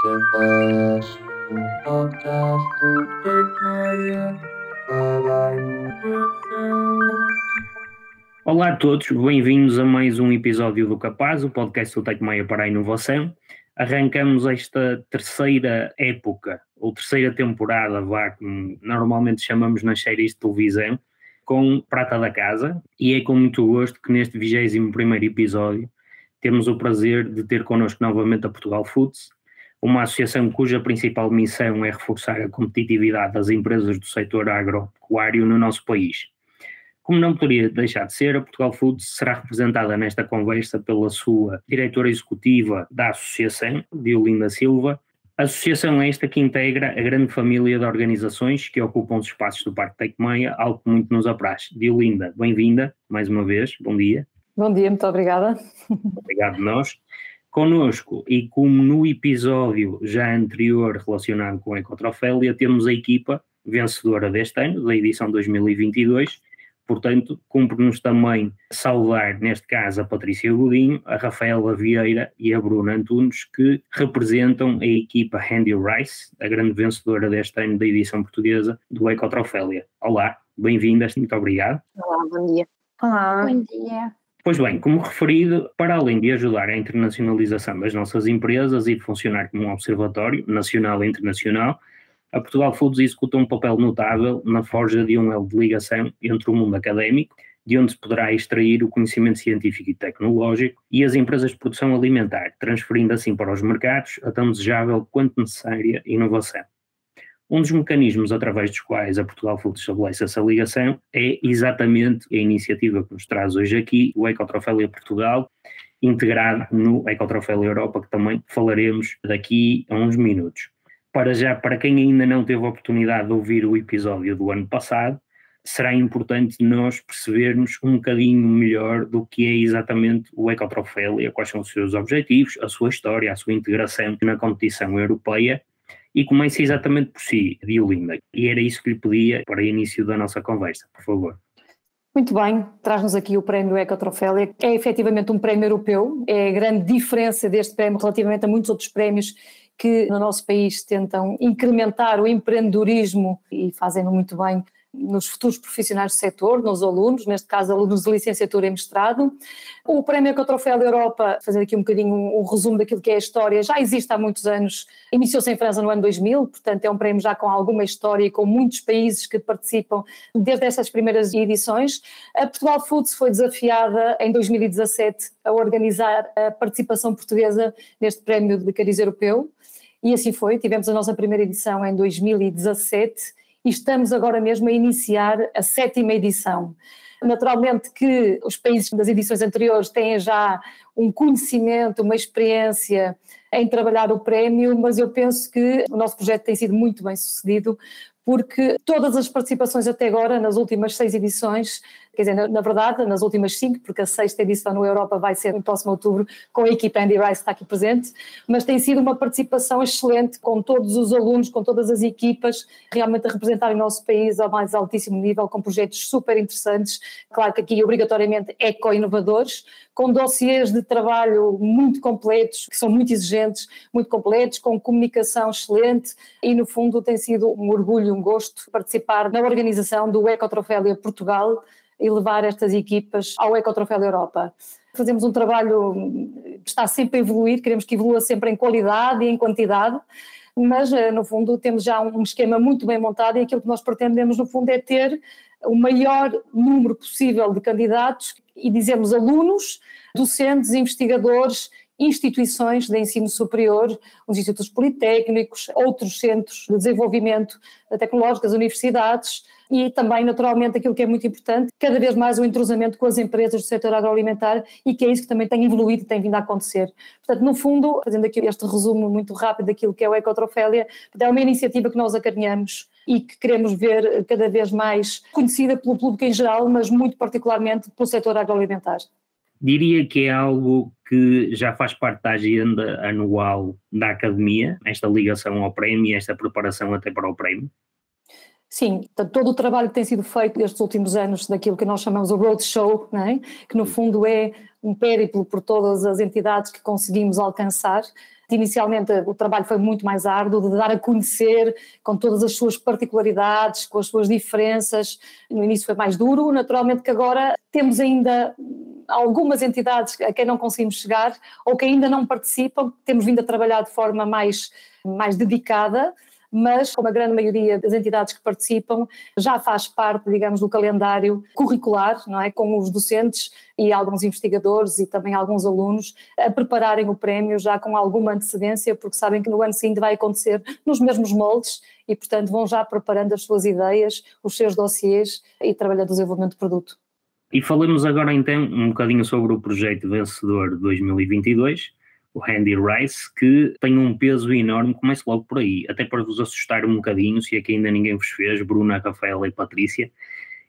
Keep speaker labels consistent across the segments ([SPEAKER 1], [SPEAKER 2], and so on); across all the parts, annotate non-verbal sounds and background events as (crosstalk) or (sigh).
[SPEAKER 1] Capaz, um podcast do Tecmeia para a inovação.
[SPEAKER 2] Olá a todos, bem-vindos a mais um episódio do Capaz, o podcast do Tecmeia para a Inovação. Arrancamos esta terceira época, ou terceira temporada, vá, como normalmente chamamos nas séries de televisão, com Prata da Casa, e é com muito gosto que neste 21 primeiro episódio temos o prazer de ter connosco novamente a Portugal Foods, uma associação cuja principal missão é reforçar a competitividade das empresas do setor agropecuário no nosso país. Como não poderia deixar de ser, a Portugal Foods será representada nesta conversa pela sua diretora executiva da associação, Diolinda Silva. Associação é esta que integra a grande família de organizações que ocupam os espaços do Parque Tecmeia, algo que muito nos apraz. Diolinda, bem-vinda mais uma vez, bom dia.
[SPEAKER 3] Bom dia, muito obrigada.
[SPEAKER 2] Obrigado nós. Conosco, e como no episódio já anterior relacionado com a Ecotrofélia, temos a equipa vencedora deste ano, da edição 2022, portanto, cumpre-nos também saudar, neste caso, a Patrícia Godinho, a Rafaela Vieira e a Bruna Antunes, que representam a equipa Handy Rice, a grande vencedora deste ano da edição portuguesa do Ecotrofélia. Olá, bem-vindas, muito obrigado.
[SPEAKER 4] Olá, bom dia.
[SPEAKER 3] Olá.
[SPEAKER 4] Bom dia.
[SPEAKER 2] Pois bem, como referido, para além de ajudar a internacionalização das nossas empresas e de funcionar como um observatório nacional e internacional, a Portugal Foods executa um papel notável na forja de um elo de ligação entre o mundo académico, de onde se poderá extrair o conhecimento científico e tecnológico, e as empresas de produção alimentar, transferindo assim para os mercados a tão desejável quanto necessária inovação. Um dos mecanismos através dos quais a Portugal Foods estabelece essa ligação é exatamente a iniciativa que nos traz hoje aqui, o Ecotrofélia Portugal, integrado no Ecotrofélia Europa, que também falaremos daqui a uns minutos. Para já, para quem ainda não teve a oportunidade de ouvir o episódio do ano passado, será importante nós percebermos um bocadinho melhor do que é exatamente o Ecotrofélia, quais são os seus objetivos, a sua história, a sua integração na competição europeia e comece exatamente por si, Diolinda. E era isso que lhe pedia para início da nossa conversa, por favor.
[SPEAKER 3] Muito bem, traz-nos aqui o prémio Ecotrofélia. É efetivamente um prémio europeu, é a grande diferença deste prémio relativamente a muitos outros prémios que no nosso país tentam incrementar o empreendedorismo e fazem-no muito bem nos futuros profissionais do setor, nos alunos, neste caso alunos de licenciatura e mestrado. O Prémio Ecotroféu da Europa, fazer aqui um bocadinho um, um, resumo daquilo que é a história, já existe há muitos anos, iniciou-se em França no ano 2000, portanto é um prémio já com alguma história e com muitos países que participam desde essas primeiras edições. A Portugal Foods foi desafiada em 2017 a organizar a participação portuguesa neste Prémio de Cariz Europeu, e assim foi, tivemos a nossa primeira edição em 2017 e estamos agora mesmo a iniciar a sétima edição. Naturalmente que os países das edições anteriores têm já um conhecimento, uma experiência em trabalhar o prémio, mas eu penso que o nosso projeto tem sido muito bem sucedido, porque todas as participações até agora, nas últimas seis edições, quer dizer, na, na, verdade, nas últimas cinco, porque a sexta edição no Europa vai ser no próximo outubro, com a equipa Andy Rice está aqui presente, mas tem sido uma participação excelente com todos os alunos, com todas as equipas, realmente a representarem o nosso país ao mais altíssimo nível, com projetos super interessantes, claro que aqui obrigatoriamente eco-inovadores, com dossiês de trabalho muito completos, que são muito exigentes, muito completos, com comunicação excelente e no fundo tem sido um orgulho, um gosto participar na organização do Ecotrofélia Portugal e levar estas equipas ao Ecotroféu Europa. Fazemos um trabalho que está sempre a evoluir, queremos que evolua sempre em qualidade e em quantidade, mas eh, no fundo temos já um esquema muito bem montado e aquilo que nós pretendemos no fundo é ter o maior número possível de candidatos e dizemos alunos, docentes, investigadores, instituições de ensino superior, os institutos politécnicos, outros centros de desenvolvimento tecnológico, as universidades e também, naturalmente, aquilo que é muito importante, cada vez mais o entrosamento com as empresas do setor agroalimentar e que é isso que também tem evoluído e tem vindo a acontecer. Portanto, no fundo, fazendo aqui este resumo muito rápido daquilo que é o Ecotrofélia, é uma iniciativa que nós acarinhamos e que queremos ver cada vez mais conhecida pelo público em geral, mas muito particularmente pelo setor agroalimentar.
[SPEAKER 2] Diria que é algo que já faz parte da agenda anual da Academia, esta ligação ao prémio, esta preparação até para o prémio?
[SPEAKER 3] Sim, todo o trabalho que tem sido feito estes últimos anos daquilo que nós chamamos o roadshow, é? que no fundo é um périplo por todas as entidades que conseguimos alcançar. Inicialmente o trabalho foi muito mais árduo, de dar a conhecer com todas as suas particularidades, com as suas diferenças. No início foi mais duro, naturalmente que agora temos ainda algumas entidades a quem não conseguimos chegar ou que ainda não participam, temos vindo a trabalhar de forma mais, mais dedicada mas como a grande maioria das entidades que participam já faz parte, digamos, do calendário curricular, não é, com os docentes e alguns investigadores e também alguns alunos a prepararem o prémio já com alguma antecedência, porque sabem que no ano seguinte vai acontecer nos mesmos moldes e, portanto, vão já preparando as suas ideias, os seus dossiês e trabalhando o desenvolvimento do produto.
[SPEAKER 2] E falemos agora então um bocadinho sobre o projeto vencedor de 2022, o Handy Rice, que tem um peso enorme, começo logo por aí, até para vos assustar um bocadinho, se é que ainda ninguém vos fez, Bruna, Rafaela e Patrícia,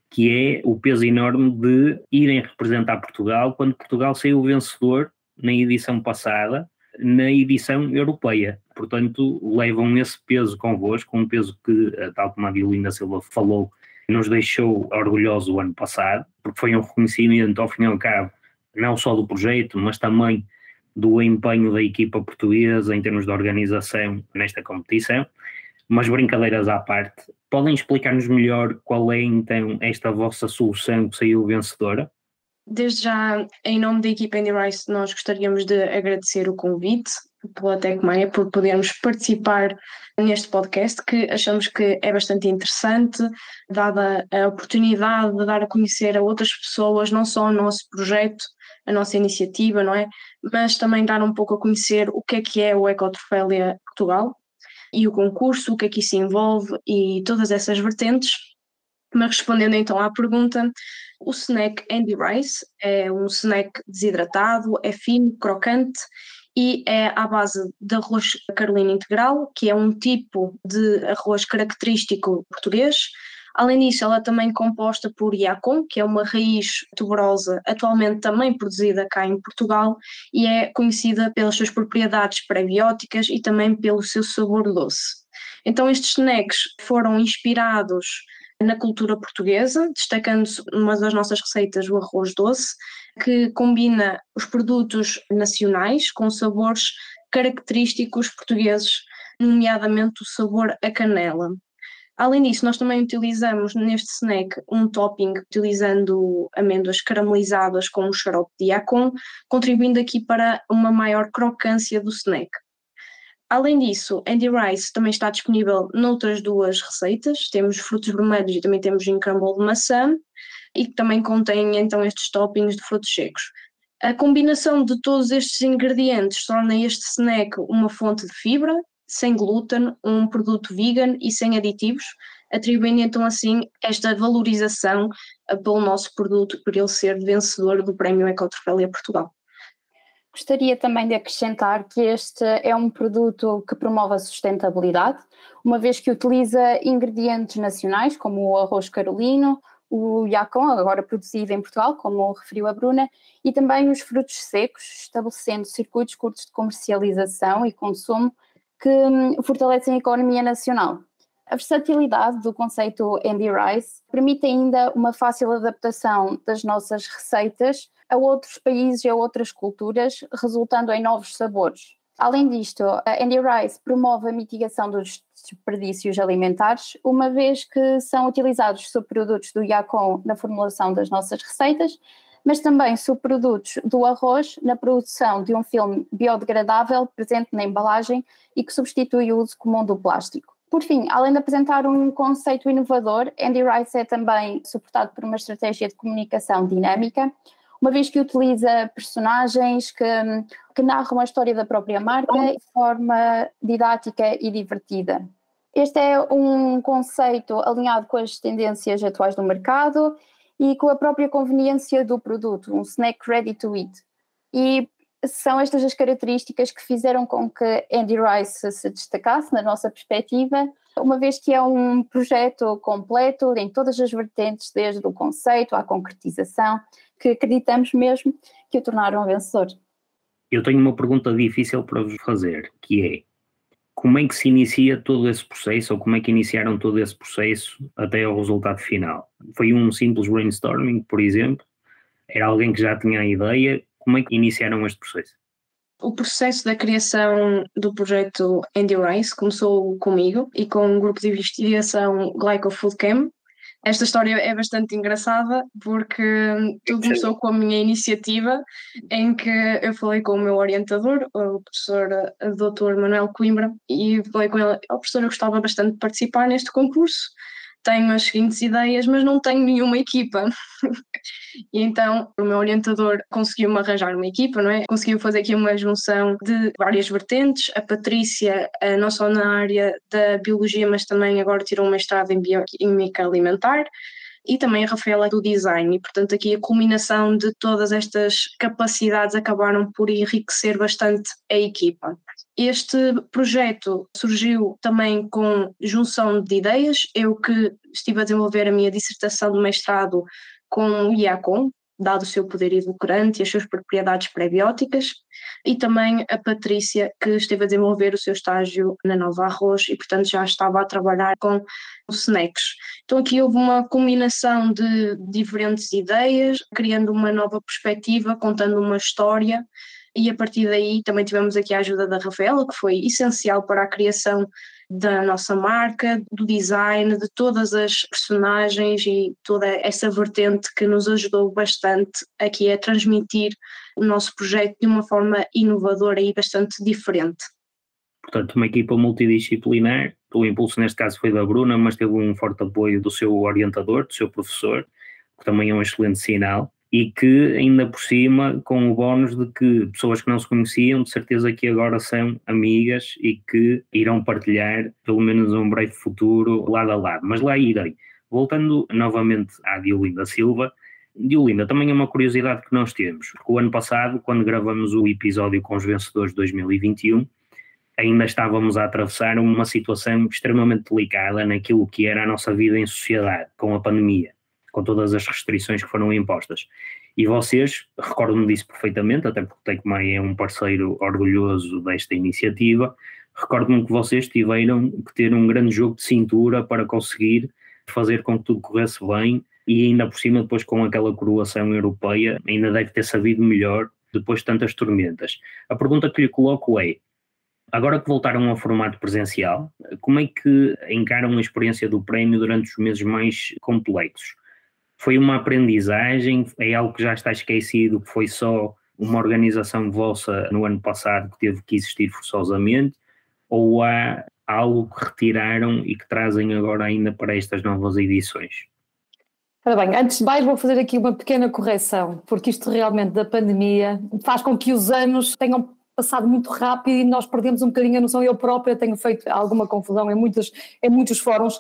[SPEAKER 2] que é o peso enorme de irem representar Portugal quando Portugal saiu vencedor na edição passada, na edição europeia. Portanto, levam esse peso convosco, um peso que, eh, tal como a Violinda Silva falou, nos deixou orgulhosos o ano passado, porque foi um reconhecimento, ao fim e ao cabo, não só do projeto, mas também do empenho da equipa portuguesa em termos de organização nesta competição. Mas brincadeiras à parte, podem explicar-nos melhor qual é então esta vossa solução que saiu vencedora?
[SPEAKER 4] Desde já, em nome da equipa Andy Rice, nós gostaríamos de agradecer o convite pela Tecmeia por podermos participar neste podcast que achamos que é bastante interessante, dada a oportunidade de dar a conhecer a outras pessoas não só o nosso projeto, a nossa iniciativa, não é? Mas também dar um pouco a conhecer o que é que é o Ecotrofélia Portugal e o concurso, o que é que isso envolve e todas essas vertentes. Mas respondendo então à pergunta, o snack Andy Rice é um snack desidratado, é fino, crocante e é à base de arroz carolino integral, que é um tipo de arroz característico português, Além disso, ela é também composta por Iacon, que é uma raiz tuberosa atualmente também produzida cá em Portugal e é conhecida pelas suas propriedades prebióticas e também pelo seu sabor doce. Então estes snacks foram inspirados na cultura portuguesa, destacando-se uma das nossas receitas, o arroz doce, que combina os produtos nacionais com sabores característicos portugueses, nomeadamente o sabor a canela. Além disso, nós também utilizamos neste snack um topping utilizando amêndoas caramelizadas com um xarope de Yacon, contribuindo aqui para uma maior crocância do snack. Além disso, Andy Rice também está disponível noutras duas receitas, temos frutos vermelhos e também temos em crumble de maçã, e que também contém então estes toppings de frutos secos. A combinação de todos estes ingredientes torna este snack uma fonte de fibra, sem glúten, um produto vegan e sem aditivos, atribuindo então assim esta valorização pelo nosso produto, por ele ser vencedor do Prémio Ecotrofélia Portugal.
[SPEAKER 5] Gostaria também de acrescentar que este é um produto que promove a sustentabilidade, uma vez que utiliza ingredientes nacionais como o arroz carolino, o Yacon, agora produzido em Portugal, como referiu a Bruna, e também os frutos secos, estabelecendo circuitos curtos de comercialização e consumo que hum, fortalecem a economia nacional. A versatilidade do conceito Andy Rice permite ainda uma fácil adaptação das nossas receitas a outros países e a outras culturas, resultando em novos sabores. Além disto, a Andy Rice promove a mitigação dos desperdícios alimentares, uma vez que são utilizados subprodutos do Yacon na formulação das nossas receitas mas também subprodutos do arroz na produção de um filme biodegradável presente na embalagem e que substitui o uso comum do plástico. Por fim, além de apresentar um conceito inovador, Andy Rice é também suportado por uma estratégia de comunicação dinâmica, uma vez que utiliza personagens que, que narram a história da própria marca de forma didática e divertida. Este é um conceito alinhado com as tendências atuais do mercado e com a própria conveniência do produto, um snack ready to eat. E são estas as características que fizeram com que Andy Rice se destacasse na nossa perspectiva, uma vez que é um projeto completo em todas as vertentes, desde o conceito à concretização, que acreditamos mesmo que o tornaram vencedor.
[SPEAKER 2] Eu tenho uma pergunta difícil para vos fazer, que é como é que se inicia todo esse processo, ou como é que iniciaram todo esse processo até ao resultado final? Foi um simples brainstorming, por exemplo? Era alguém que já tinha a ideia? Como é que iniciaram este processo?
[SPEAKER 4] O processo da criação do projeto Andy Rice começou comigo e com um grupo de investigação Glyco Food Camp. Esta história é bastante engraçada porque tudo começou com a minha iniciativa em que eu falei com o meu orientador, o professor Dr. Manuel Coimbra, e falei com ele, oh, professor, eu gostava bastante de participar neste concurso, tenho as seguintes ideias, mas não tenho nenhuma equipa. (laughs) e então o meu orientador conseguiu-me arranjar uma equipa, não é? Conseguiu fazer aqui uma junção de várias vertentes. A Patrícia, não só na área da biologia, mas também agora tirou um mestrado em bioquímica alimentar e também a Rafaela do design, e portanto aqui a culminação de todas estas capacidades acabaram por enriquecer bastante a equipa. Este projeto surgiu também com junção de ideias. Eu que estive a desenvolver a minha dissertação de mestrado com o IACOM, dado o seu poder edulcorante e as suas propriedades prebióticas, e também a Patrícia, que esteve a desenvolver o seu estágio na Nova Arroz e, portanto, já estava a trabalhar com os snacks. Então, aqui houve uma combinação de diferentes ideias, criando uma nova perspectiva, contando uma história e a partir daí também tivemos aqui a ajuda da Rafaela, que foi essencial para a criação da nossa marca, do design, de todas as personagens e toda essa vertente que nos ajudou bastante aqui a transmitir o nosso projeto de uma forma inovadora e bastante diferente.
[SPEAKER 2] Portanto, uma equipa multidisciplinar, o impulso neste caso foi da Bruna, mas teve um forte apoio do seu orientador, do seu professor, que também é um excelente sinal e que ainda por cima com o bónus de que pessoas que não se conheciam de certeza que agora são amigas e que irão partilhar pelo menos um breve futuro lado a lado, mas lá irei. Voltando novamente à Diolinda Silva, Diolinda, também é uma curiosidade que nós temos. O ano passado, quando gravamos o episódio com os vencedores de 2021, ainda estávamos a atravessar uma situação extremamente delicada naquilo que era a nossa vida em sociedade, com a pandemia com todas as restrições que foram impostas. E vocês, recordo-me disso perfeitamente, até porque o Tecmai é um parceiro orgulhoso desta iniciativa, recordo-me que vocês tiveram que ter um grande jogo de cintura para conseguir fazer com que tudo corresse bem e ainda por cima depois com aquela coroação europeia ainda deve ter sabido melhor depois de tantas tormentas. A pergunta que lhe coloco é, agora que voltaram ao formato presencial, como é que encaram a experiência do prémio durante os meses mais complexos? Foi uma aprendizagem, é algo que já está esquecido, que foi só uma organização vossa no ano passado que teve que existir forçosamente, ou há algo que retiraram e que trazem agora ainda para estas novas edições?
[SPEAKER 3] Ora bem, antes de mais vou fazer aqui uma pequena correção, porque isto realmente da pandemia faz com que os anos tenham passado muito rápido e nós perdemos um bocadinho a noção. Eu própria tenho feito alguma confusão em muitos, em muitos fóruns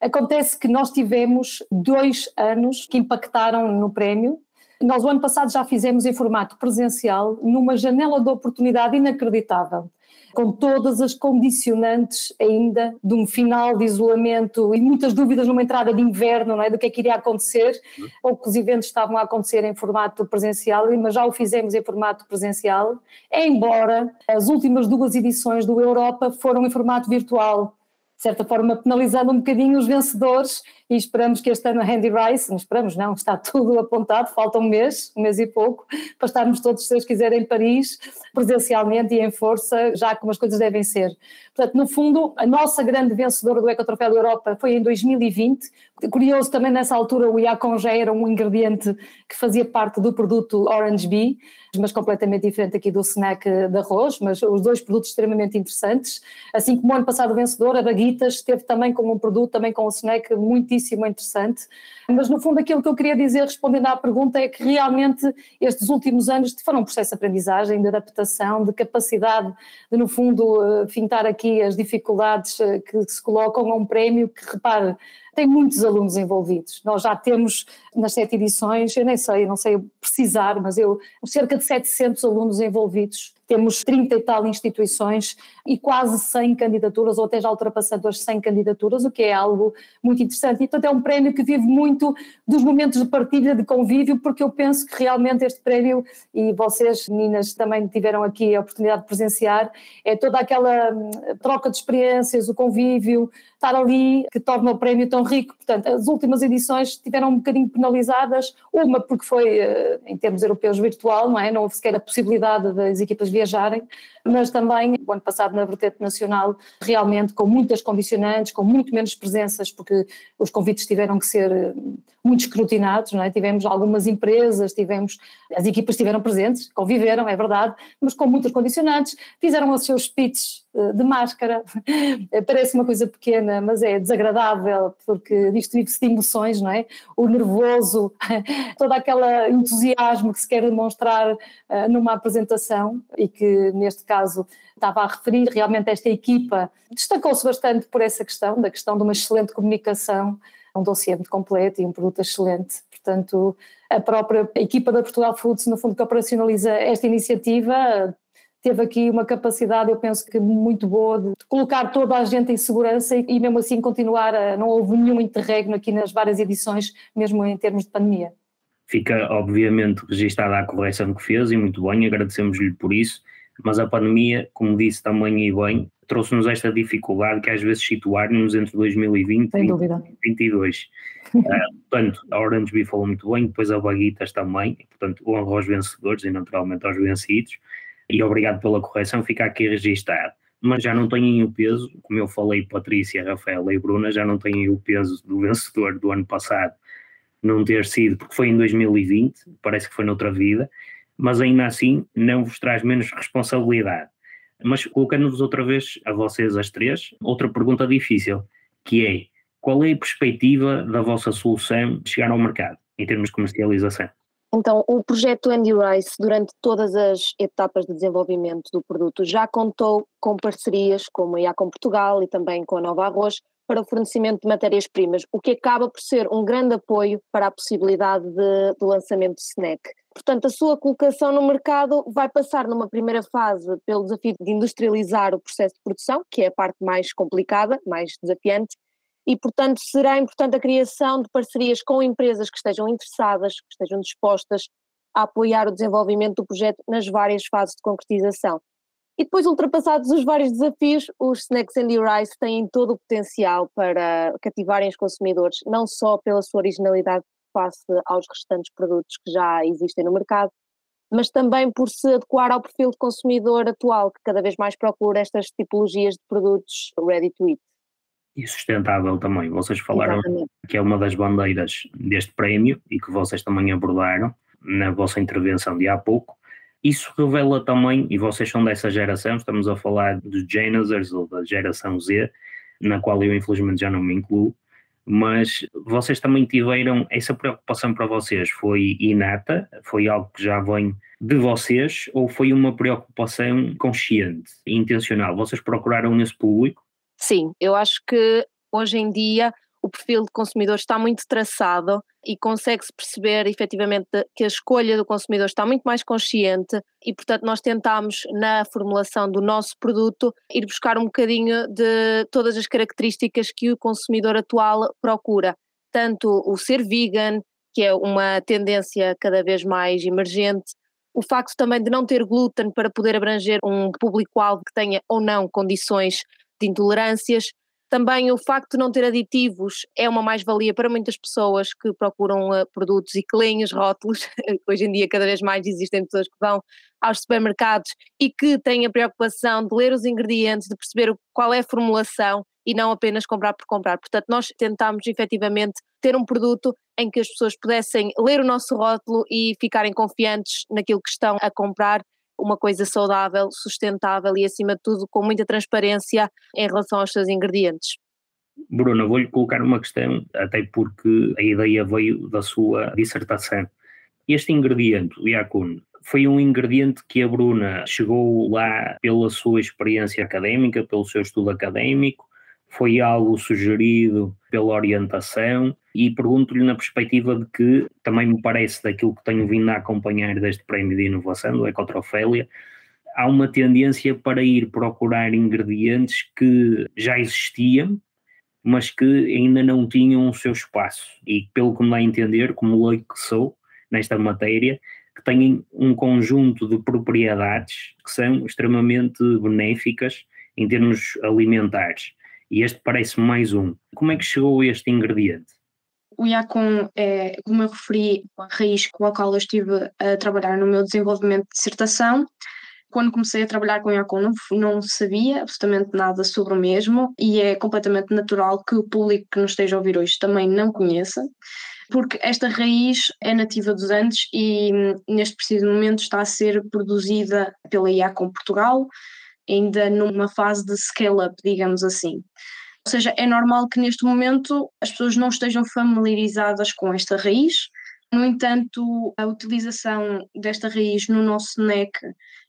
[SPEAKER 3] Acontece que nós tivemos dois anos que impactaram no prémio. Nós, o ano passado, já fizemos em formato presencial, numa janela de oportunidade inacreditável, com todas as condicionantes ainda de um final de isolamento e muitas dúvidas numa entrada de inverno, não é? Do que é que iria acontecer. Poucos eventos estavam a acontecer em formato presencial, mas já o fizemos em formato presencial, embora as últimas duas edições do Europa foram em formato virtual certa forma penalizando um bocadinho os vencedores e esperamos que este ano a Handy Rice, não esperamos não, está tudo apontado, falta um mês, um mês e pouco, para estarmos todos, se Deus quiser, em Paris, presencialmente e em força, já como as coisas devem ser. Portanto, no fundo, a nossa grande vencedora do Ecotroféu Europa foi em 2020. Curioso, também nessa altura o Iacon já era um ingrediente que fazia parte do produto Orange Bee, mas completamente diferente aqui do snack de arroz, mas os dois produtos extremamente interessantes. Assim como o ano passado o vencedor, a Baguitas, esteve também com um produto, também com um snack muitíssimo interessante. Mas no fundo aquilo que eu queria dizer, respondendo à pergunta, é que realmente estes últimos anos foram um processo de aprendizagem, de adaptação, de capacidade de no fundo eh, fintar aqui as dificuldades eh, que se colocam a um prémio que, repare, tem muitos alunos envolvidos. Nós já temos nas sete edições, eu nem sei, não sei precisar, mas eu cerca de 700 alunos envolvidos temos 30 e tal instituições e quase 100 candidaturas, ou até já ultrapassando as 100 candidaturas, o que é algo muito interessante. E, portanto, é um prémio que vive muito dos momentos de partilha, de convívio, porque eu penso que realmente este prémio, e vocês, meninas, também tiveram aqui a oportunidade de presenciar, é toda aquela hum, troca de experiências, o convívio, estar ali, que torna o prémio tão tão rico. Portanto, as últimas edições tiveram um bocadinho penalizadas, uma porque foi, eh, em termos europeus, virtual, não é? Não houve sequer a possibilidade das equipas viajarem, mas também, o ano passado, na vertente nacional, realmente com muitas condicionantes, com muito menos presenças, porque os convites tiveram que ser eh, muito escrutinados, é? Tivemos algumas empresas, tivemos, as equipas estiveram presentes, conviveram, é verdade, mas com muitas condicionantes, fizeram os seus speeches eh, de máscara, (laughs) parece uma coisa pequena, mas é desagradável, porque disto vive-se de emoções, não é? O nervoso, (laughs) todo aquele entusiasmo que se quer demonstrar uh, numa apresentação e que neste caso estava a referir, realmente esta equipa destacou-se bastante por essa questão, da questão de uma excelente comunicação, um dossiê muito completo e um produto excelente. Portanto, a própria equipa da Portugal Foods, no fundo, que operacionaliza esta iniciativa, teve aqui uma capacidade, eu penso que muito boa, de colocar toda a gente em segurança e, e mesmo assim continuar a. Não houve nenhum interregno aqui nas várias edições, mesmo em termos de pandemia.
[SPEAKER 2] Fica, obviamente, registada a correção que fez e muito bem, agradecemos-lhe por isso, mas a pandemia, como disse também e bem, trouxe-nos esta dificuldade que às vezes situar-nos entre 2020 e 2022. uh, (laughs) portanto, a Orange Bee falou muito bem, depois a Baguitas também, portanto, honra aos vencedores e naturalmente aos vencidos e obrigado pela correção, fica aqui registado. Mas já não têm o peso, como eu falei, Patrícia, Rafaela e Bruna, já não têm o peso do vencedor do ano passado não ter sido, porque foi em 2020, parece que foi noutra vida, mas ainda assim não vos traz menos responsabilidade. Mas colocando-vos outra vez a vocês as três, outra pergunta difícil, que é qual é a perspectiva da vossa solução chegar ao mercado, em termos de comercialização?
[SPEAKER 6] Então, o projeto Andy Rice, durante todas as etapas de desenvolvimento do produto, já contou com parcerias como a IACOM Portugal e também com a Nova Arroz para o fornecimento de matérias-primas, o que acaba por ser um grande apoio para a possibilidade de, de lançamento de snack. Portanto, a sua colocação no mercado vai passar numa primeira fase pelo desafio de industrializar o processo de produção, que é a parte mais complicada, mais desafiante, e, portanto, será importante a criação de parcerias com empresas que estejam interessadas, que estejam dispostas a apoiar o desenvolvimento do projeto nas várias fases de concretização. E depois, ultrapassados os vários desafios, os Snacks and Rice têm todo o potencial para cativarem os consumidores, não só pela sua originalidade face aos restantes produtos que já existem no mercado, mas também por se adequar ao perfil de consumidor atual, que cada vez mais procura estas tipologias de produtos ready to eat
[SPEAKER 2] e sustentável também. Vocês falaram Exatamente. que é uma das bandeiras deste prémio e que vocês também abordaram na vossa intervenção de há pouco. Isso revela também, e vocês são dessa geração, estamos a falar dos Genesers ou da geração Z, na qual eu infelizmente já não me incluo, mas vocês também tiveram essa preocupação para vocês? Foi inata? Foi algo que já vem de vocês ou foi uma preocupação consciente, intencional? Vocês procuraram esse público?
[SPEAKER 6] Sim, eu acho que hoje em dia o perfil de consumidor está muito traçado e consegue-se perceber efetivamente que a escolha do consumidor está muito mais consciente e, portanto, nós tentamos, na formulação do nosso produto, ir buscar um bocadinho de todas as características que o consumidor atual procura. Tanto o ser vegan, que é uma tendência cada vez mais emergente, o facto também de não ter glúten para poder abranger um público-alvo que tenha ou não condições de intolerâncias. Também o facto de não ter aditivos é uma mais-valia para muitas pessoas que procuram uh, produtos e que leem os rótulos. (laughs) Hoje em dia, cada vez mais existem pessoas que vão aos supermercados e que têm a preocupação de ler os ingredientes, de perceber qual é a formulação e não apenas comprar por comprar. Portanto, nós tentamos efetivamente ter um produto em que as pessoas pudessem ler o nosso rótulo e ficarem confiantes naquilo que estão a comprar uma coisa saudável, sustentável e, acima de tudo, com muita transparência em relação aos seus ingredientes.
[SPEAKER 2] Bruna, vou-lhe colocar uma questão, até porque a ideia veio da sua dissertação. Este ingrediente, o Yakun, foi um ingrediente que a Bruna chegou lá pela sua experiência académica, pelo seu estudo académico, foi algo sugerido pela orientação e pergunto-lhe na perspectiva de que também me parece daquilo que tenho vindo a acompanhar deste prémio de inovação do Ecotrofélia, há uma tendência para ir procurar ingredientes que já existiam, mas que ainda não tinham o seu espaço. E pelo que me dá a entender, como leigo que sou nesta matéria, que têm um conjunto de propriedades que são extremamente benéficas em termos alimentares E este parece mais um. Como é que chegou este ingrediente?
[SPEAKER 4] O Yacon é, como eu referi, a raiz com a qual eu estive a trabalhar no meu desenvolvimento de dissertação. Quando comecei a trabalhar com o Yacon não, não sabia absolutamente nada sobre o mesmo e é completamente natural que o público que nos esteja a ouvir hoje também não conheça porque esta raiz é nativa dos Andes e neste preciso momento está a ser produzida pela IACOM Portugal, ainda numa fase de scale-up, digamos assim. Ou seja, é normal que neste momento as pessoas não estejam familiarizadas com esta raiz. No entanto, a utilização desta raiz no nosso NEC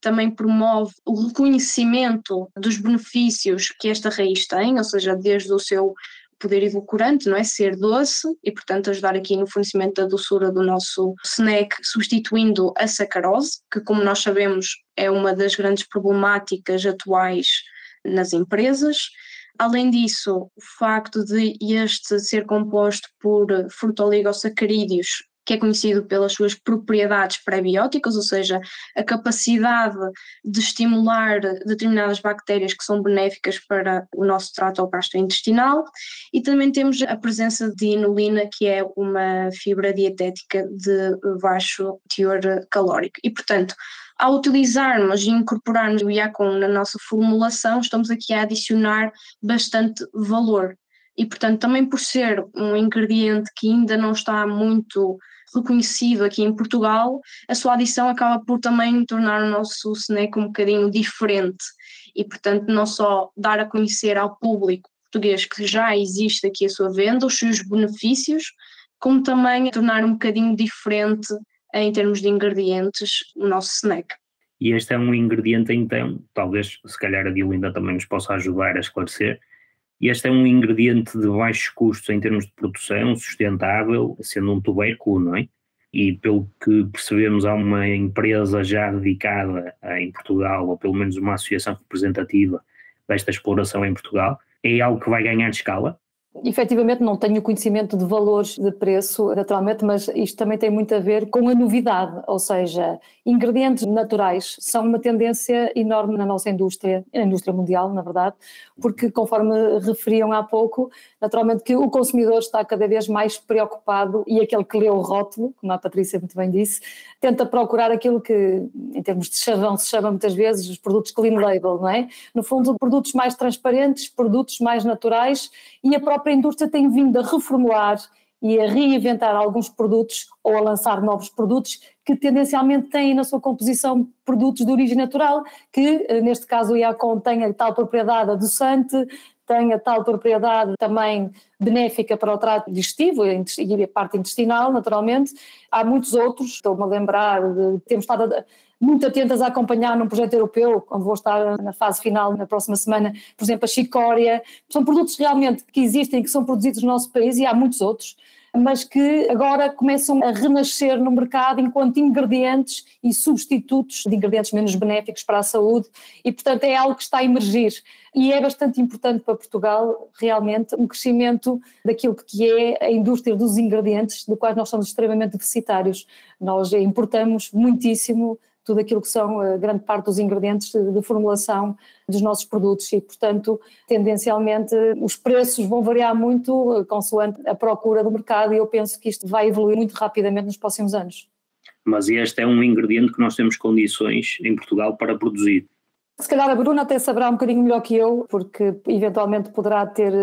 [SPEAKER 4] também promove o reconhecimento dos benefícios que esta raiz tem, ou seja, desde o seu poder edulcorante, não é? Ser doce e, portanto, ajudar aqui no fornecimento da doçura do nosso snack, substituindo a sacarose, que, como nós sabemos, é uma das grandes problemáticas atuais nas empresas. Além disso, o facto de este ser composto por frutoligosacarídeos que é conhecido pelas suas propriedades prebióticas, ou seja, a capacidade de estimular determinadas bactérias que são benéficas para o nosso trato gastrointestinal, e também temos a presença de inulina, que é uma fibra dietética de baixo teor calórico. E, portanto, ao utilizarmos e incorporarmos o Yacon na nossa formulação, estamos aqui a adicionar bastante valor. E, portanto, também por ser um ingrediente que ainda não está muito reconhecido aqui em Portugal, a sua adição acaba por também tornar o nosso snack um bocadinho diferente e, portanto, não só dar a conhecer ao público português que já existe aqui a sua venda, os seus benefícios, como também tornar um bocadinho diferente em termos de ingredientes o nosso snack.
[SPEAKER 2] E este é um ingrediente, então, talvez, se calhar a Diolinda também nos possa ajudar a esclarecer, e este é um ingrediente de baixos custos em termos de produção, sustentável, sendo um tubérculo, não é? E pelo que percebemos, há uma empresa já dedicada em Portugal, ou pelo menos uma associação representativa desta exploração em Portugal. É algo que vai ganhar escala?
[SPEAKER 3] Efetivamente não tenho conhecimento de valores de preço, naturalmente, mas isto também tem muito a ver com a novidade, ou seja, ingredientes naturais são uma tendência enorme na nossa indústria, na indústria mundial, na verdade, porque conforme referiam há pouco, naturalmente que o consumidor está cada vez mais preocupado e aquele que lê o rótulo, como a Patrícia muito bem disse, tenta procurar aquilo que, em termos de chavão, se chama muitas vezes os produtos clean label, não é? No fundo, produtos mais transparentes, produtos mais naturais e a própria indústria tem vindo a reformular e a reinventar alguns produtos ou a lançar novos produtos que tendencialmente têm na sua composição produtos de origem natural, que eh, neste caso o Iacon tem a tal propriedade adoçante, tem a tal propriedade também benéfica para o trato digestivo e a parte intestinal, naturalmente. Há muitos outros, estou-me a lembrar de temos estado muito atentas a acompanhar num projeto europeu, onde vou estar na fase final na próxima semana, por exemplo, a chicória. São produtos realmente que existem, que são produzidos no nosso país e há muitos outros mas que agora começam a renascer no mercado enquanto ingredientes e substitutos de ingredientes menos benéficos para a saúde e, portanto, é algo que está a emergir. E é bastante importante para Portugal, realmente, um crescimento daquilo que é a indústria dos ingredientes, do qual nós somos extremamente deficitários. Nós importamos muitíssimo tudo aquilo que são a grande parte dos ingredientes de, de, formulação dos nossos produtos e, portanto, tendencialmente os preços vão variar muito eh, consoante a procura do mercado e eu penso que isto vai evoluir muito rapidamente nos próximos anos.
[SPEAKER 2] Mas este é um ingrediente que nós temos condições em Portugal para produzir.
[SPEAKER 3] Se calhar a Bruna até saberá um bocadinho melhor que eu, porque eventualmente poderá ter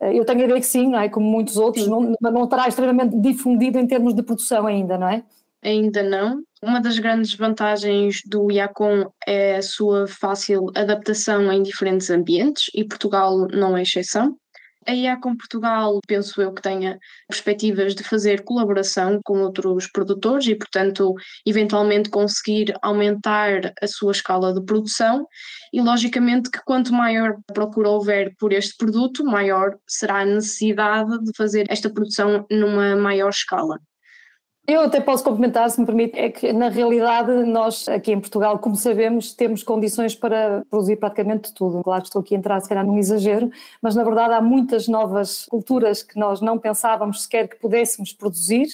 [SPEAKER 3] eh, eu tenho a ideia que sim, não é? como muitos outros, não, não estará extremamente difundido em termos de produção ainda, não é?
[SPEAKER 4] Ainda não. Uma das grandes vantagens do Yacon é a sua fácil adaptação em diferentes ambientes e Portugal não é exceção. A Iacom Portugal, penso eu que tenha perspectivas de fazer colaboração com outros produtores e, portanto, eventualmente conseguir aumentar a sua escala de produção. E, logicamente, que quanto maior procura houver por este produto, maior será a necessidade de fazer esta produção numa maior escala.
[SPEAKER 3] Eu até posso complementar, se me permite, é que na realidade nós aqui em Portugal, como sabemos, temos condições para produzir praticamente tudo. Claro que estou aqui a entrar se calhar num exagero, mas na verdade há muitas novas culturas que nós não pensávamos sequer que pudéssemos produzir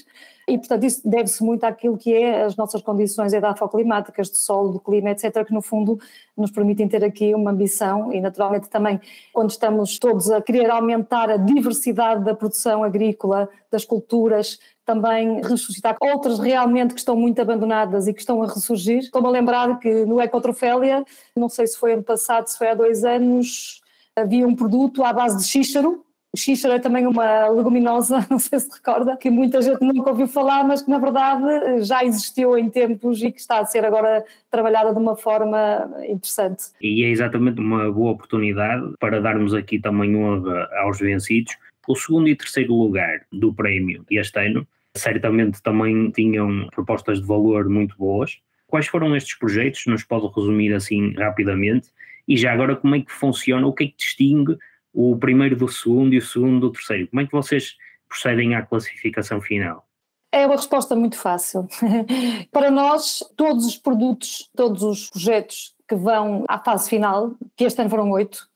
[SPEAKER 3] e, portanto, isso deve-se muito àquilo que é as nossas condições edafoclimáticas, de solo, de clima, etc., que no fundo nos permitem ter aqui uma ambição e, naturalmente, também quando estamos todos a querer aumentar a diversidade da produção agrícola, das culturas, também ressuscitar outras realmente que estão muito abandonadas e que estão a ressurgir. Estou-me a lembrar que no Ecotrofélia, não sei se foi ano passado, se foi há dois anos, havia um produto à base de xíxaro, o xíxaro é também uma leguminosa, (laughs) não sei se recorda, que muita gente nunca ouviu falar, mas que na verdade já existiu em tempos e que está a ser agora trabalhada de uma forma interessante.
[SPEAKER 2] E é exatamente uma boa oportunidade para darmos aqui também honra aos vencidos. O segundo e terceiro lugar do prémio este ano certamente também tinham propostas de valor muito boas. Quais foram estes projetos? Nos pode resumir assim rapidamente? E já agora, como é que funciona? O que é que distingue o primeiro do segundo e o segundo do terceiro? Como é que vocês procedem à classificação final?
[SPEAKER 3] É uma resposta muito fácil. (laughs) Para nós, todos os produtos, todos os projetos que vão à fase final, que este ano foram oito,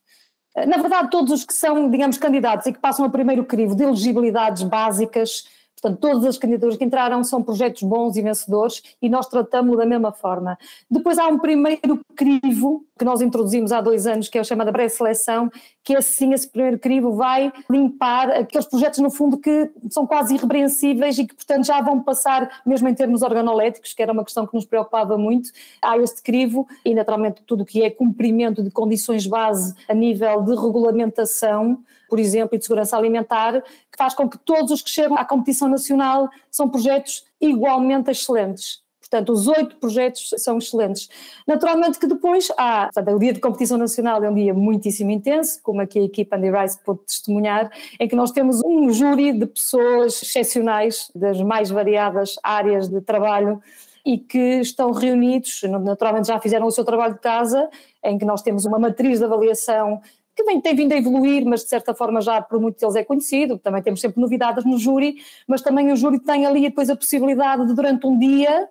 [SPEAKER 3] na verdade, todos os que são, digamos, candidatos e que passam a primeiro crivo de elegibilidades básicas, Portanto, todas as candidaturas que entraram são projetos bons e vencedores e nós tratamos da mesma forma. Depois há um primeiro crivo que nós introduzimos há dois anos, que é o chamado pré-seleção, que assim esse primeiro crivo vai limpar aqueles projetos, no fundo, que são quase irrepreensíveis e que, portanto, já vão passar, mesmo em termos organoléticos, que era uma questão que nos preocupava muito, há este crivo e, naturalmente, tudo o que é cumprimento de condições base a nível de regulamentação, por exemplo, e de segurança alimentar, que faz com que todos os que chegam à competição nacional são projetos igualmente excelentes. Portanto, os oito projetos são excelentes. Naturalmente que depois há, portanto, o dia de competição nacional é um dia muitíssimo intenso, como aqui a equipa Andy Rice pode testemunhar, em que nós temos um júri de pessoas excepcionais, das mais variadas áreas de trabalho, e que estão reunidos, naturalmente já fizeram o seu trabalho de casa, em que nós temos uma matriz de avaliação que vem, tem vindo a evoluir, mas de certa forma já por muitos deles é conhecido, também temos sempre novidades no júri, mas também o júri tem ali depois a possibilidade de durante um dia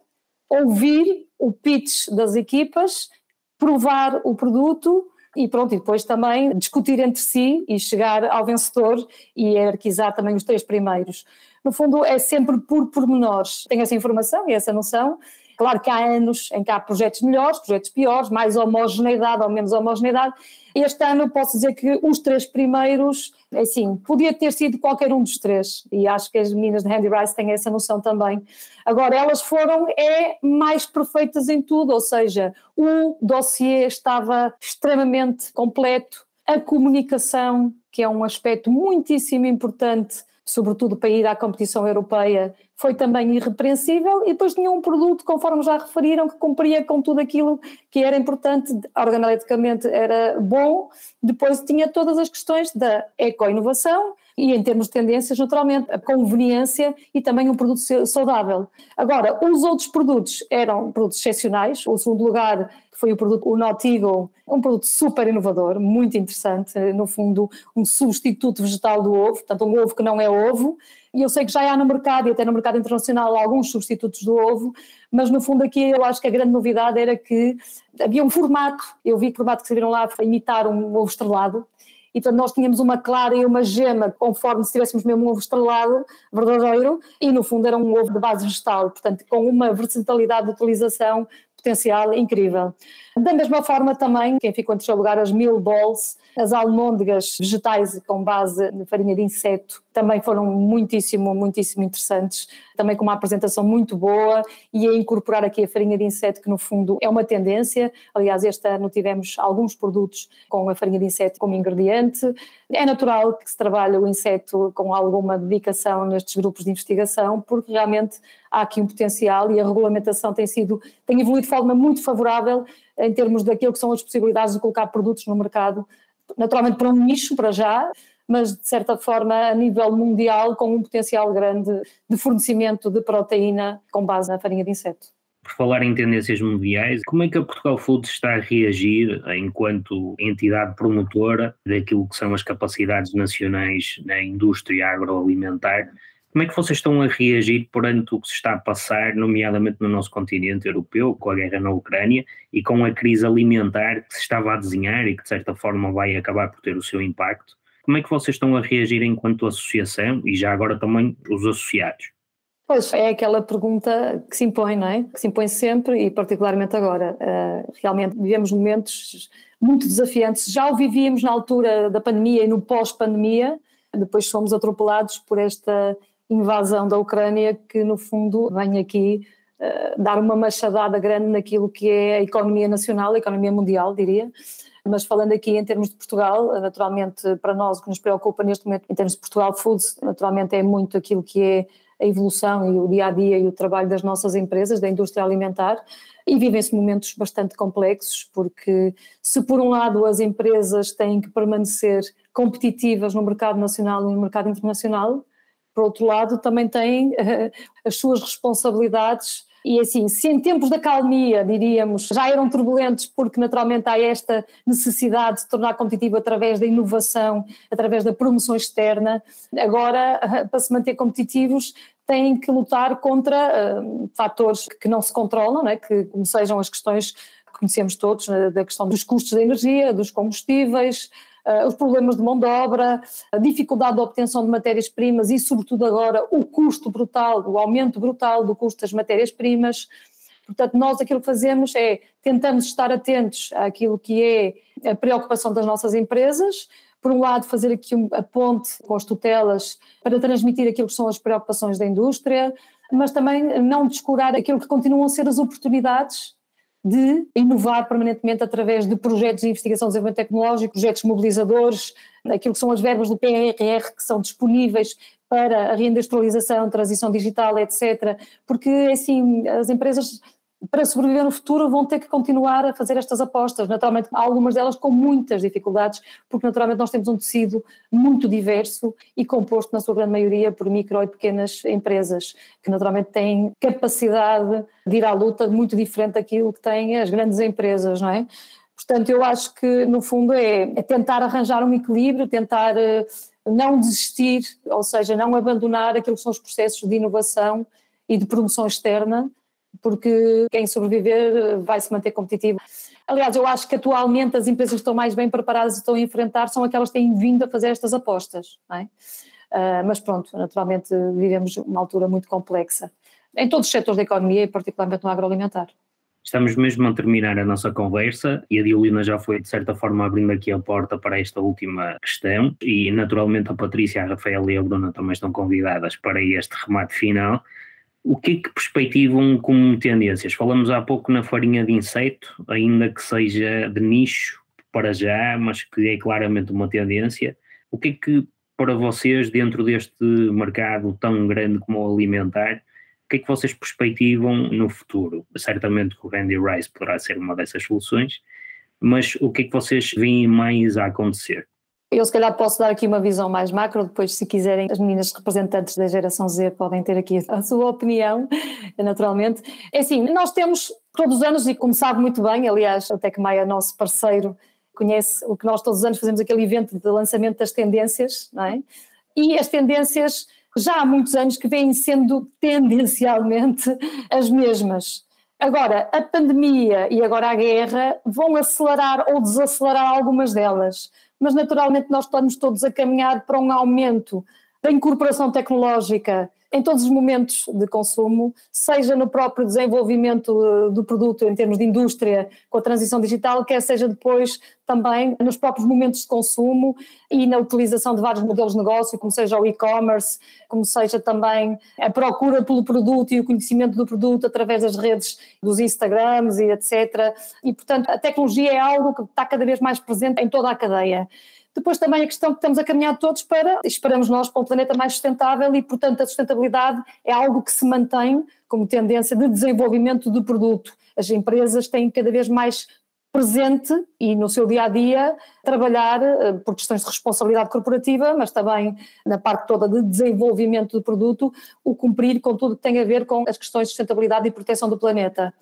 [SPEAKER 3] ouvir o pitch das equipas, provar o produto e pronto, e depois também discutir entre si e chegar ao vencedor e hierarquizar também os três primeiros. No fundo, é sempre por pormenores. Tenho essa informação e essa noção. Claro que há anos em que há projetos melhores, projetos piores, mais homogeneidade ou menos homogeneidade, este ano posso dizer que os três primeiros, é assim, podia ter sido qualquer um dos três, e acho que as meninas de Handy Rice têm essa noção também. Agora, elas foram é mais perfeitas em tudo, ou seja, o dossiê estava extremamente completo, a comunicação, que é um aspecto muitíssimo importante sobretudo para ir à competição europeia, foi também irrepreensível e depois tinha um produto, conforme já referiram, que cumpria com tudo aquilo que era importante, organoleticamente era bom, depois tinha todas as questões da eco-inovação e em termos de tendências, naturalmente, a conveniência e também um produto saudável. Agora, os outros produtos eram produtos excepcionais, o segundo lugar foi o produto, o Not Eagle, um produto super inovador, muito interessante, no fundo um substituto vegetal do ovo, portanto um ovo que não é ovo, e eu sei que já há no mercado e até no mercado internacional alguns substitutos do ovo, mas no fundo aqui eu acho que a grande novidade era que havia um formato, eu vi que o formato que se viram lá foi imitar um ovo estrelado, e portanto nós tínhamos uma clara e uma gema, conforme se tivéssemos mesmo um ovo estrelado verdadeiro, e no fundo era um ovo de base vegetal, portanto com uma versatilidade de utilização potencial incrível. Da mesma forma também, quem ficou em terceiro lugar, as mil balls, as almôndegas vegetais com base de farinha de inseto, também foram muitíssimo, muitíssimo interessantes, também com uma apresentação muito boa e a incorporar aqui a farinha de inseto, que no fundo é uma tendência. Aliás, este ano tivemos alguns produtos com a farinha de inseto como ingrediente. É natural que se trabalhe o inseto com alguma dedicação nestes grupos de investigação, porque realmente há aqui um potencial e a regulamentação tem sido, tem evoluído de forma muito favorável em termos daquilo que são as possibilidades de colocar produtos no mercado, naturalmente para um nicho, para já, mas de certa forma a nível mundial com um potencial grande de fornecimento de proteína com base na farinha de inseto.
[SPEAKER 2] Por falar em tendências mundiais, como é que a Portugal Foods está a reagir enquanto entidade promotora daquilo que são as capacidades nacionais na indústria agroalimentar como é que vocês estão a reagir perante o que se está a passar, nomeadamente no nosso continente europeu, com a guerra na Ucrânia e com a crise alimentar que se estava a desenhar e que de certa forma vai acabar por ter o seu impacto? Como é que vocês estão a reagir enquanto associação e já agora também os associados?
[SPEAKER 3] Pois, é aquela pergunta que se impõe, não é? Que se impõe sempre e particularmente agora. Uh, realmente vivemos momentos muito desafiantes. Já o vivíamos na altura da pandemia e no pós-pandemia, depois fomos atropelados por esta invasão da Ucrânia que no fundo vem aqui uh, dar uma machadada grande naquilo que é a economia nacional, a economia mundial, diria. Mas falando aqui em termos de Portugal, naturalmente para nós o que nos preocupa neste momento em termos de Portugal Foods, naturalmente é muito aquilo que é a evolução e o dia a dia e o trabalho das nossas empresas, da indústria alimentar, e vivem-se momentos bastante complexos, porque se por um lado as empresas têm que permanecer competitivas no mercado nacional e no mercado internacional, por outro lado também têm uh, as suas responsabilidades. E assim, se em tempos da calmia, diríamos, já eram turbulentos porque naturalmente há esta necessidade de tornar competitivo através da inovação, através da promoção externa, agora, para se manter competitivos, têm que lutar contra uh, fatores que não se controlam, né, que como sejam as questões que conhecemos todos, né, da questão dos custos da energia, dos combustíveis, os problemas de mão de obra, a dificuldade de obtenção de matérias-primas e, sobretudo agora, o custo brutal, o aumento brutal do custo das matérias-primas. Portanto, nós aquilo que fazemos é tentamos estar atentos àquilo que é a preocupação das nossas empresas, por um lado, fazer aqui a ponte com as tutelas para transmitir aquilo que são as preocupações da indústria, mas também não descurar aquilo que continuam a ser as oportunidades de inovar permanentemente através de projetos de investigação e desenvolvimento tecnológico, projetos mobilizadores, aquilo que são as verbas do PRR que são disponíveis para a reindustrialização, transição digital, etc. Porque, assim, as empresas para sobreviver no futuro vão ter que continuar a fazer estas apostas. Naturalmente, algumas delas com muitas dificuldades, porque naturalmente nós temos um tecido muito diverso e composto, na sua grande maioria, por micro e pequenas empresas, que naturalmente têm capacidade de ir à luta muito diferente daquilo que têm as grandes empresas, não é? Portanto, eu acho que, no fundo, é, é tentar arranjar um equilíbrio, tentar uh, não desistir, ou seja, não abandonar aquilo que são os processos de inovação e de promoção externa, porque quem sobreviver eh, vai se manter competitivo. Aliás, eu acho que atualmente as empresas que estão mais bem preparadas e estão a enfrentar são aquelas que têm vindo a fazer estas apostas, é? uh, mas pronto, naturalmente vivemos uma altura muito complexa em todos os setores da economia e particularmente no agroalimentar.
[SPEAKER 2] Estamos mesmo a terminar a nossa conversa e a Diolina já foi, de certa forma, abrindo aqui a porta para esta última questão e, naturalmente, a Patrícia, a Rafaela e a Bruna também estão convidadas para este remate final o que é que perspectivam como tendências? Falamos há pouco na farinha de inseto, ainda que seja de nicho para já, mas que é claramente uma tendência. O que é que para vocês, dentro deste mercado tão grande como o alimentar, o que é que vocês perspectivam no futuro? Certamente que o Randy Rice poderá ser uma dessas soluções, mas o que é que vocês veem mais a acontecer?
[SPEAKER 3] Eu se calhar posso dar aqui uma visão mais macro, depois se quiserem as meninas representantes da geração Z podem ter aqui a sua opinião, naturalmente. É assim, nós temos todos os anos, e como sabe muito bem, aliás, a Tecmaia, nosso parceiro, conhece o que nós todos os anos fazemos aquele evento de lançamento das tendências, não é? E as tendências já há muitos anos que vêm sendo tendencialmente as mesmas. Agora, a pandemia e agora a guerra vão acelerar ou desacelerar algumas delas mas naturalmente nós estamos todos a caminhar para um aumento da incorporação tecnológica em todos os momentos de consumo, seja no próprio desenvolvimento eh, do produto em termos de indústria com a transição digital, quer seja depois também nos próprios momentos de consumo e na utilização de vários modelos de negócio, como seja o e-commerce, como seja também a procura pelo produto e o conhecimento do produto através das redes dos Instagrams e etc. E, portanto, a tecnologia é algo que está cada vez mais presente em toda a cadeia. Depois também a questão que estamos a caminhar todos para, esperamos nós, para um planeta mais sustentável e, portanto, a sustentabilidade é algo que se mantém como tendência de desenvolvimento do produto. As empresas têm cada vez mais presente e no seu dia a dia trabalhar eh, por questões de responsabilidade corporativa, mas também na parte toda de desenvolvimento do produto, o cumprir com tudo que tem a ver com as questões de sustentabilidade e proteção do planeta.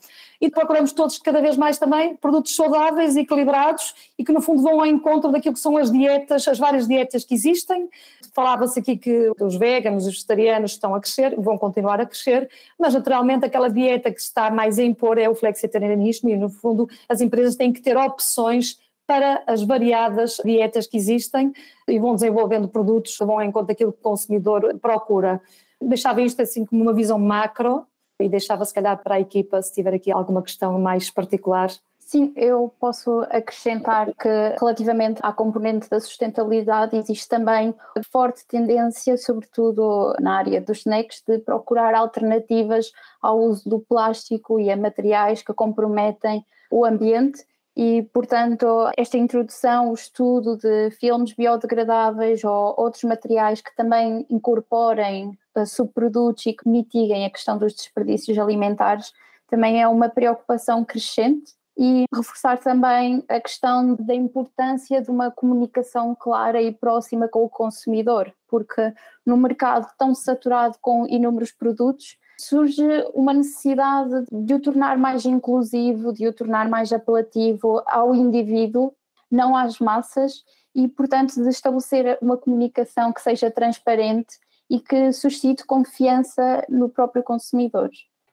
[SPEAKER 3] E procuramos todos cada vez mais também produtos saudáveis, equilibrados e que no fundo vão ao encontro daquilo que são as dietas, as várias dietas que existem. Falava-se aqui que os veganos, os vegetarianos estão a crescer, vão continuar a crescer, mas naturalmente aquela dieta que está mais a impor é o flexitarianismo e no fundo as empresas têm que ter opções para as variadas dietas que existem e vão desenvolvendo produtos que vão em conta daquilo que o consumidor procura. deixava isto assim como uma visão macro e deixava se calhar para a equipa se tiver aqui alguma questão mais particular.
[SPEAKER 5] Sim, eu posso acrescentar que relativamente à componente da sustentabilidade existe também forte tendência, sobretudo na área dos snacks, de procurar alternativas ao uso do plástico e a materiais que comprometem o ambiente e, portanto, esta introdução, o estudo de filmes biodegradáveis ou outros materiais que também incorporem subprodutos e que mitiguem a questão dos desperdícios alimentares também é uma preocupação crescente. E reforçar também a questão da importância de uma comunicação clara e próxima com o consumidor, porque no mercado tão saturado com inúmeros produtos, surge uma necessidade de o tornar mais inclusivo, de o tornar mais apelativo ao indivíduo, não às massas, e, portanto, de estabelecer uma comunicação que seja transparente e que suscite confiança no próprio consumidor.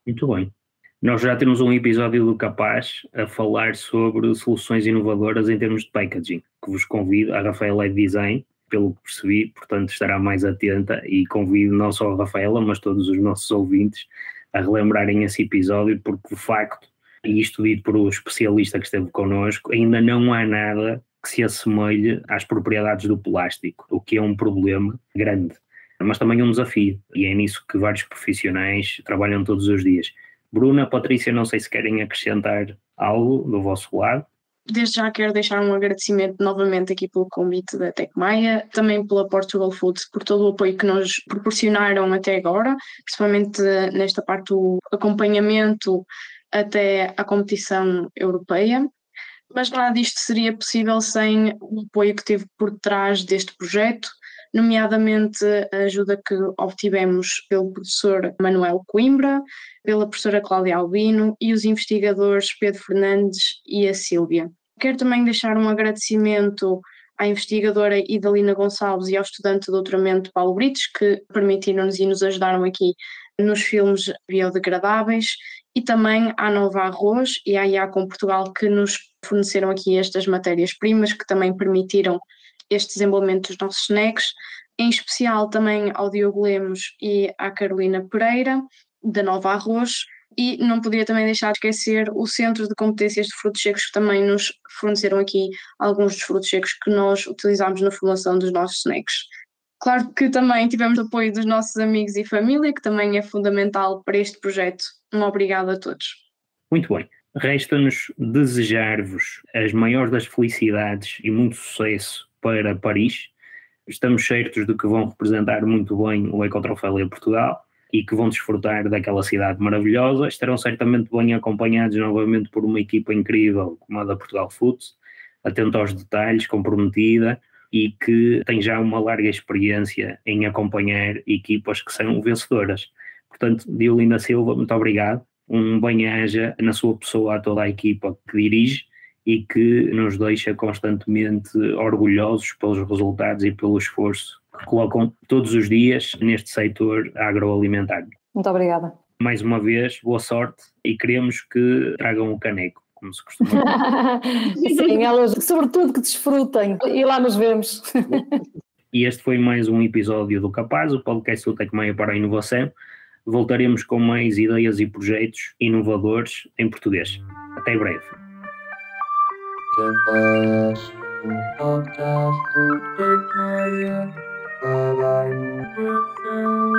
[SPEAKER 2] Muito bem. Nós já temos um episódio do Capaz a falar sobre soluções inovadoras em termos de packaging, que vos convido, a Rafaela Design, pelo que percebi, portanto estará mais atenta e convido não só a Rafaela, mas todos os nossos ouvintes a relembrarem esse episódio, porque de facto, e isto dito por um especialista que esteve connosco, ainda não há nada que se assemelhe às propriedades do plástico, o que é um problema grande, mas também um desafio, e é nisso que vários profissionais trabalham todos os dias. Bruna, Patrícia, não sei se querem acrescentar algo do vosso lado.
[SPEAKER 4] Desde já quero deixar um agradecimento novamente aqui pelo convite da Tecmaia, também pela Portugal Foods, por todo o apoio que nos proporcionaram até agora, principalmente nesta parte do acompanhamento até à competição europeia. Mas nada disto seria possível sem o apoio que teve por trás deste projeto, nomeadamente a ajuda que obtivemos pelo professor Manuel Coimbra, pela professora Cláudia Albino e os investigadores Pedro Fernandes e a Sílvia. Quero também deixar um agradecimento à investigadora Idalina Gonçalves e ao estudante de doutoramento Paulo Brites, que permitiram-nos e nos ajudaram aqui nos filmes biodegradáveis, e também à Nova Arroz e à IACOM Portugal, que nos forneceram aqui estas matérias-primas, que também permitiram este desenvolvimento dos nossos snacks, em especial também ao Diogo Lemos e à Carolina Pereira, da Nova Arroz, e não poderia também deixar de esquecer o Centro de Competências de Frutos Secos, que também nos forneceram aqui alguns dos frutos secos que nós utilizamos na formulação dos nossos snacks. Claro que também tivemos apoio dos nossos amigos e família, que também é fundamental para este projeto. Um obrigado a todos.
[SPEAKER 2] Muito bem. Resta-nos desejar-vos as maiores das felicidades e muito sucesso para Paris. Estamos certos de que vão representar muito bem o Ecotrofélia Portugal e que vão desfrutar daquela cidade maravilhosa. Estarão certamente bem acompanhados novamente por uma equipa incrível como a da Portugal Foods, atenta aos detalhes, comprometida e que tem já uma larga experiência em acompanhar equipas que são vencedoras. Portanto, Diolina Silva, muito obrigado. Um bem-aja na sua pessoa a toda a equipa que dirige e que nos deixa constantemente orgulhosos pelos resultados e pelo esforço que colocam todos os dias neste setor agroalimentar.
[SPEAKER 3] Muito obrigada.
[SPEAKER 2] Mais uma vez, boa sorte e queremos que tragam o caneco, como se costuma
[SPEAKER 3] dizer. (laughs) Sim, elas, sobretudo que desfrutem e lá nos vemos.
[SPEAKER 2] e este foi mais um episódio do Capaz, o podcast do Tecmeia para a Inovação. Voltaremos com mais ideias e projetos inovadores em português. Até breve.
[SPEAKER 1] Capaz, um podcast do Tecmeia para a inovação.